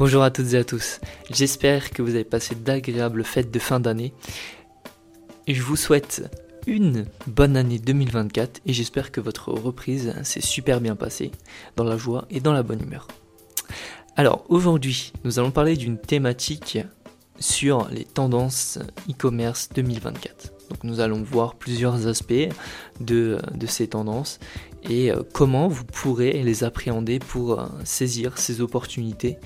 Bonjour à toutes et à tous. J'espère que vous avez passé d'agréables fêtes de fin d'année. Je vous souhaite une bonne année 2024 et j'espère que votre reprise s'est super bien passée dans la joie et dans la bonne humeur. Alors aujourd'hui, nous allons parler d'une thématique sur les tendances e-commerce 2024. Donc nous allons voir plusieurs aspects de, de ces tendances et euh, comment vous pourrez les appréhender pour euh, saisir ces opportunités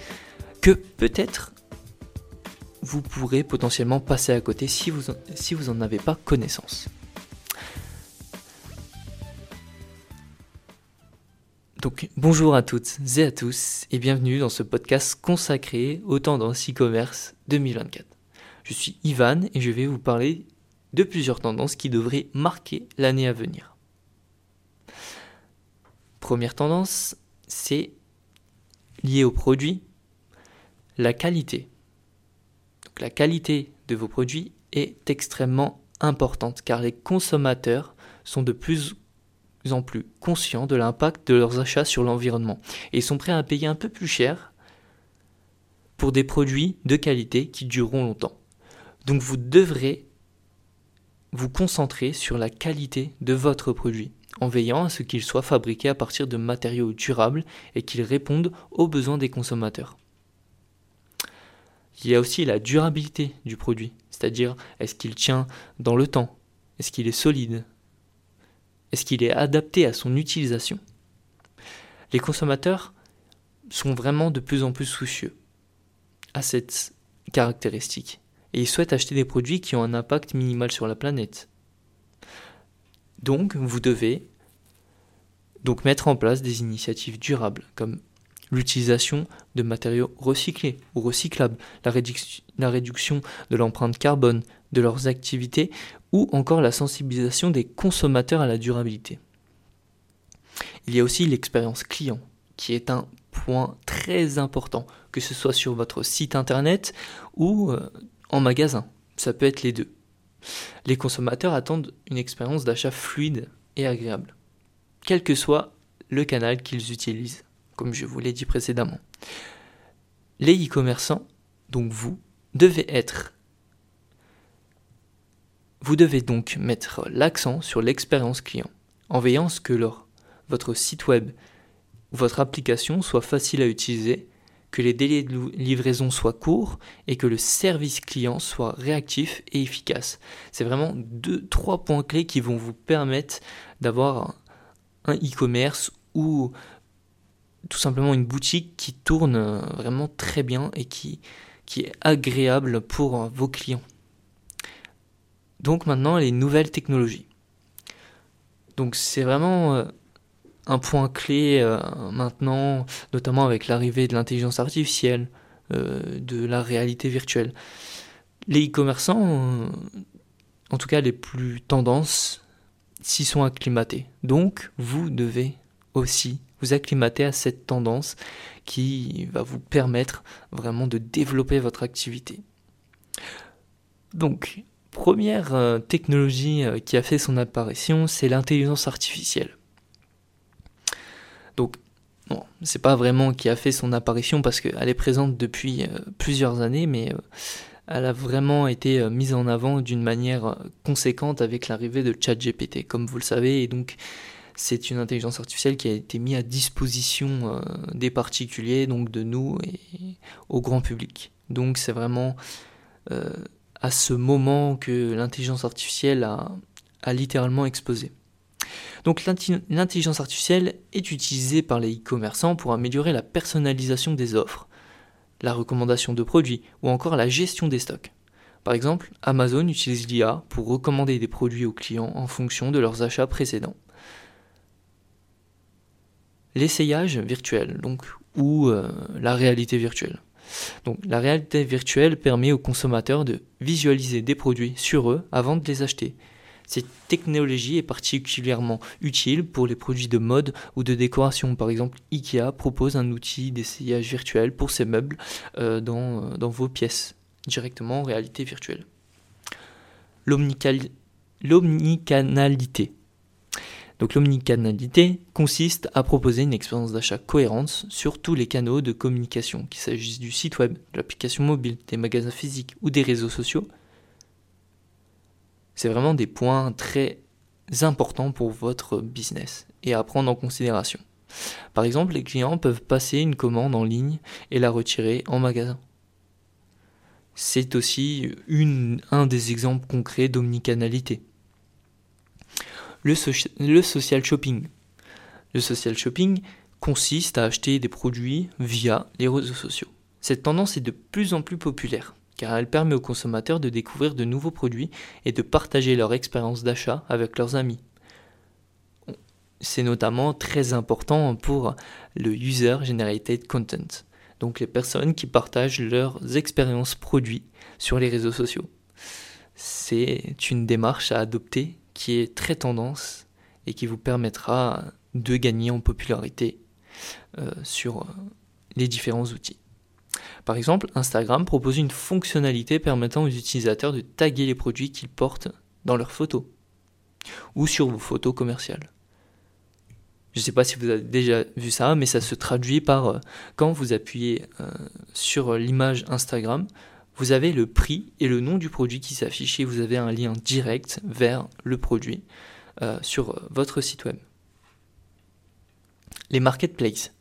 que peut-être vous pourrez potentiellement passer à côté si vous, si vous en avez pas connaissance. Donc bonjour à toutes et à tous et bienvenue dans ce podcast consacré aux tendances e-commerce 2024. Je suis Ivan et je vais vous parler de plusieurs tendances qui devraient marquer l'année à venir. Première tendance, c'est lié au produit, la qualité. La qualité de vos produits est extrêmement importante car les consommateurs sont de plus en plus conscients de l'impact de leurs achats sur l'environnement et sont prêts à payer un peu plus cher pour des produits de qualité qui dureront longtemps. Donc vous devrez vous concentrer sur la qualité de votre produit en veillant à ce qu'il soit fabriqué à partir de matériaux durables et qu'il réponde aux besoins des consommateurs. Il y a aussi la durabilité du produit, c'est-à-dire est-ce qu'il tient dans le temps, est-ce qu'il est solide, est-ce qu'il est adapté à son utilisation? Les consommateurs sont vraiment de plus en plus soucieux à cette caractéristique et ils souhaitent acheter des produits qui ont un impact minimal sur la planète. Donc vous devez mettre en place des initiatives durables comme l'utilisation de matériaux recyclés ou recyclables, la, réduction de l'empreinte carbone de leurs activités ou encore la sensibilisation des consommateurs à la durabilité. Il y a aussi l'expérience client, qui est un point très important, que ce soit sur votre site internet ou euh, en magasin. Ça peut être les deux. Les consommateurs attendent une expérience d'achat fluide et agréable, quel que soit le canal qu'ils utilisent, comme je vous l'ai dit précédemment. Les e-commerçants, donc vous, devez être vous devez donc mettre l'accent sur l'expérience client, en veillant à ce que votre site web ou votre application soit facile à utiliser, que les délais de livraison soient courts et que le service client soit réactif et efficace. C'est vraiment deux, trois points clés qui vont vous permettre d'avoir un e-commerce ou tout simplement une boutique qui tourne vraiment très bien et qui, qui est agréable pour vos clients. Donc maintenant, les nouvelles technologies. Donc c'est vraiment euh, un point clé euh, maintenant, notamment avec l'arrivée de l'intelligence artificielle, euh, de la réalité virtuelle. Les e-commerçants, en tout cas les plus tendances, s'y sont acclimatés. Donc vous devez aussi vous acclimater à cette tendance qui va vous permettre vraiment de développer votre activité. Donc, première euh, technologie euh, qui a fait son apparition, c'est l'intelligence artificielle. Donc, bon, c'est pas vraiment qui a fait son apparition parce qu'elle est présente depuis euh, plusieurs années, mais elle a vraiment été mise en avant d'une manière conséquente avec l'arrivée de ChatGPT, comme vous le savez, et donc c'est une intelligence artificielle qui a été mise à disposition des particuliers, donc de nous et au grand public. Donc c'est vraiment à ce moment que l'intelligence artificielle a, littéralement explosé. Donc l'intelligence artificielle est utilisée par les e-commerçants pour améliorer la personnalisation des offres, la recommandation de produits ou encore la gestion des stocks. Par exemple, Amazon utilise l'IA pour recommander des produits aux clients en fonction de leurs achats précédents. L'essayage virtuel, donc, ou euh, la réalité virtuelle. Donc la réalité virtuelle permet aux consommateurs de visualiser des produits sur eux avant de les acheter. Cette technologie est particulièrement utile pour les produits de mode ou de décoration. Par exemple, IKEA propose un outil d'essayage virtuel pour ses meubles euh, dans, dans, vos pièces, directement en réalité virtuelle. L'omnicanalité. Donc l'omnicanalité consiste à proposer une expérience d'achat cohérente sur tous les canaux de communication, qu'il s'agisse du site web, de l'application mobile, des magasins physiques ou des réseaux sociaux. C'est vraiment des points très importants pour votre business et à prendre en considération. Par exemple, les clients peuvent passer une commande en ligne et la retirer en magasin. C'est aussi un des exemples concrets d'omnicanalité le, social shopping. Le social shopping consiste à acheter des produits via les réseaux sociaux. Cette tendance est de plus en plus populaire car elle permet aux consommateurs de découvrir de nouveaux produits et de partager leur expérience d'achat avec leurs amis. C'est notamment très important pour le User Generated Content, donc les personnes qui partagent leurs expériences produits sur les réseaux sociaux. C'est une démarche à adopter qui est très tendance et qui vous permettra de gagner en popularité euh, sur euh, les différents outils. Par exemple, Instagram propose une fonctionnalité permettant aux utilisateurs de taguer les produits qu'ils portent dans leurs photos ou sur vos photos commerciales. Je ne sais pas si vous avez déjà vu ça, mais ça se traduit par euh, quand vous appuyez sur l'image Instagram, vous avez le prix et le nom du produit qui s'affiche et vous avez un lien direct vers le produit euh, sur votre site web. Les marketplaces.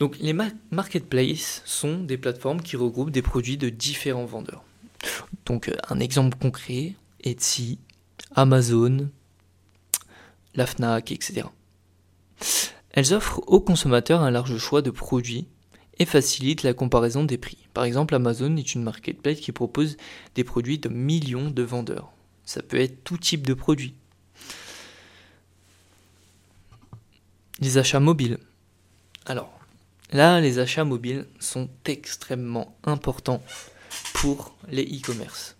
Donc les marketplaces sont des plateformes qui regroupent des produits de différents vendeurs. Donc euh, un exemple concret, Etsy, Amazon, la FNAC, etc. Elles offrent aux consommateurs un large choix de produits et facilite la comparaison des prix. Par exemple, Amazon est une marketplace qui propose des produits de millions de vendeurs. Ça peut être tout type de produits. Les achats mobiles. Alors, là, les achats mobiles sont extrêmement importants pour les e-commerce.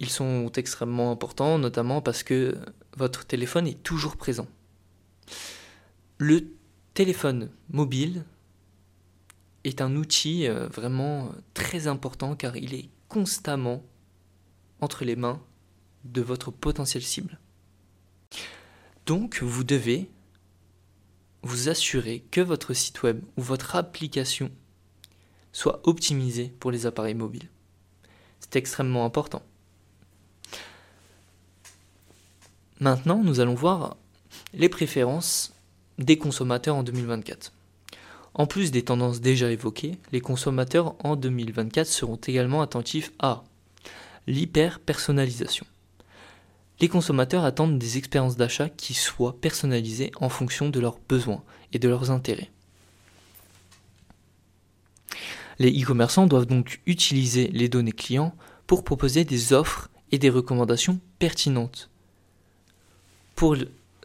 Ils sont extrêmement importants, notamment parce que votre téléphone est toujours présent. Le téléphone mobile est un outil euh, vraiment euh, très important car il est constamment entre les mains de votre potentiel cible. Donc vous devez vous assurer que votre site web ou votre application soit optimisé pour les appareils mobiles. C'est extrêmement important. Maintenant, nous allons voir les préférences des consommateurs en 2024. En plus des tendances déjà évoquées, les consommateurs en 2024 seront également attentifs à l'hyper-personnalisation. Les consommateurs attendent des expériences d'achat qui soient personnalisées en fonction de leurs besoins et de leurs intérêts. Les e-commerçants doivent donc utiliser les données clients pour proposer des offres et des recommandations pertinentes. Pour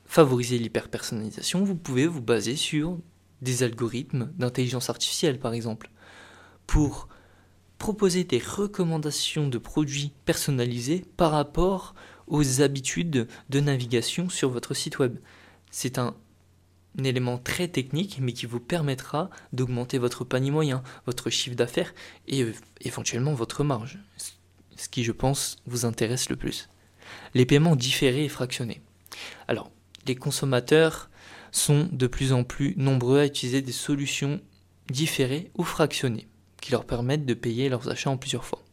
favoriser l'hyper-personnalisation, vous pouvez vous baser sur des algorithmes d'intelligence artificielle par exemple, pour proposer des recommandations de produits personnalisés par rapport aux habitudes de navigation sur votre site web. C'est un, élément très technique mais qui vous permettra d'augmenter votre panier moyen, votre chiffre d'affaires et euh, éventuellement votre marge, ce qui je pense vous intéresse le plus. Les paiements différés et fractionnés. Alors, les consommateurs sont de plus en plus nombreux à utiliser des solutions différées ou fractionnées, qui leur permettent de payer leurs achats en plusieurs fois.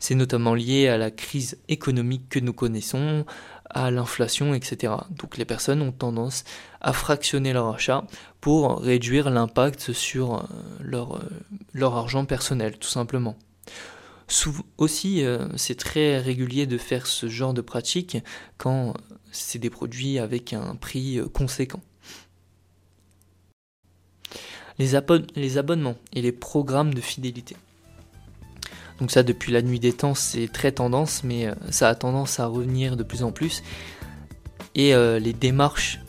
C'est notamment lié à la crise économique que nous connaissons, à l'inflation, etc. Donc les personnes ont tendance à fractionner leur achat pour réduire l'impact sur euh, leur, euh, leur argent personnel, tout simplement. aussi, euh, c'est très régulier de faire ce genre de pratique quand c'est des produits avec un prix conséquent les, abonnements et les programmes de fidélité. Donc ça, depuis la nuit des temps, c'est très tendance, mais euh, ça a tendance à revenir de plus en plus. Et euh, les démarches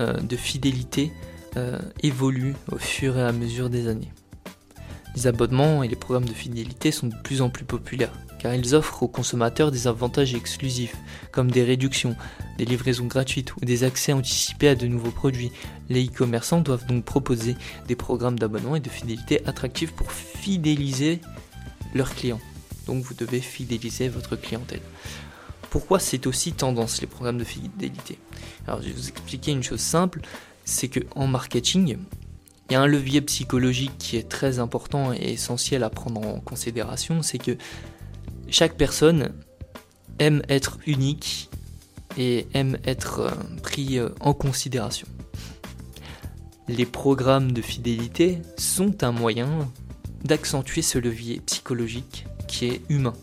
euh, de fidélité évoluent au fur et à mesure des années. Les abonnements et les programmes de fidélité sont de plus en plus populaires car ils offrent aux consommateurs des avantages exclusifs, comme des réductions, des livraisons gratuites ou des accès anticipés à de nouveaux produits. Les e-commerçants doivent donc proposer des programmes d'abonnement et de fidélité attractifs pour fidéliser leurs clients. Donc vous devez fidéliser votre clientèle. pourquoi c'est aussi tendance les programmes de fidélité? Alors je vais vous expliquer une chose simple, c'est que en marketing, il y a un levier psychologique qui est très important et essentiel à prendre en considération, c'est que chaque personne aime être unique et aime être euh, pris euh, en considération. Les programmes de fidélité sont un moyen d'accentuer ce levier psychologique qui est humain.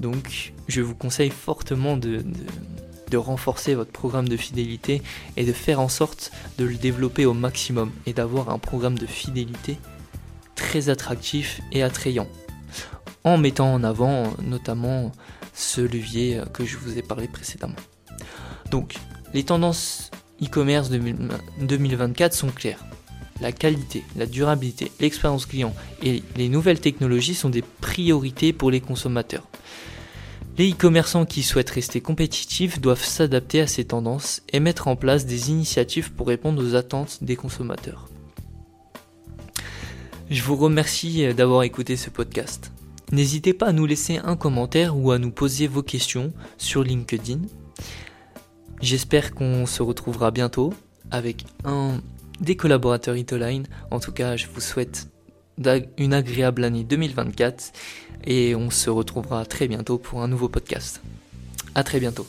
Donc je vous conseille fortement de, de, renforcer votre programme de fidélité et de faire en sorte de le développer au maximum et d'avoir un programme de fidélité très attractif et attrayant en mettant en avant notamment ce levier que je vous ai parlé précédemment. Donc, les tendances e-commerce 2024 sont claires. La qualité, la durabilité, l'expérience client et les nouvelles technologies sont des priorités pour les consommateurs. Les e-commerçants qui souhaitent rester compétitifs doivent s'adapter à ces tendances et mettre en place des initiatives pour répondre aux attentes des consommateurs. Je vous remercie d'avoir écouté ce podcast. N'hésitez pas à nous laisser un commentaire ou à nous poser vos questions sur LinkedIn. J'espère qu'on se retrouvera bientôt avec un des collaborateurs Itoline. En tout cas, je vous souhaite une agréable année 2024 et on se retrouvera très bientôt pour un nouveau podcast. À très bientôt.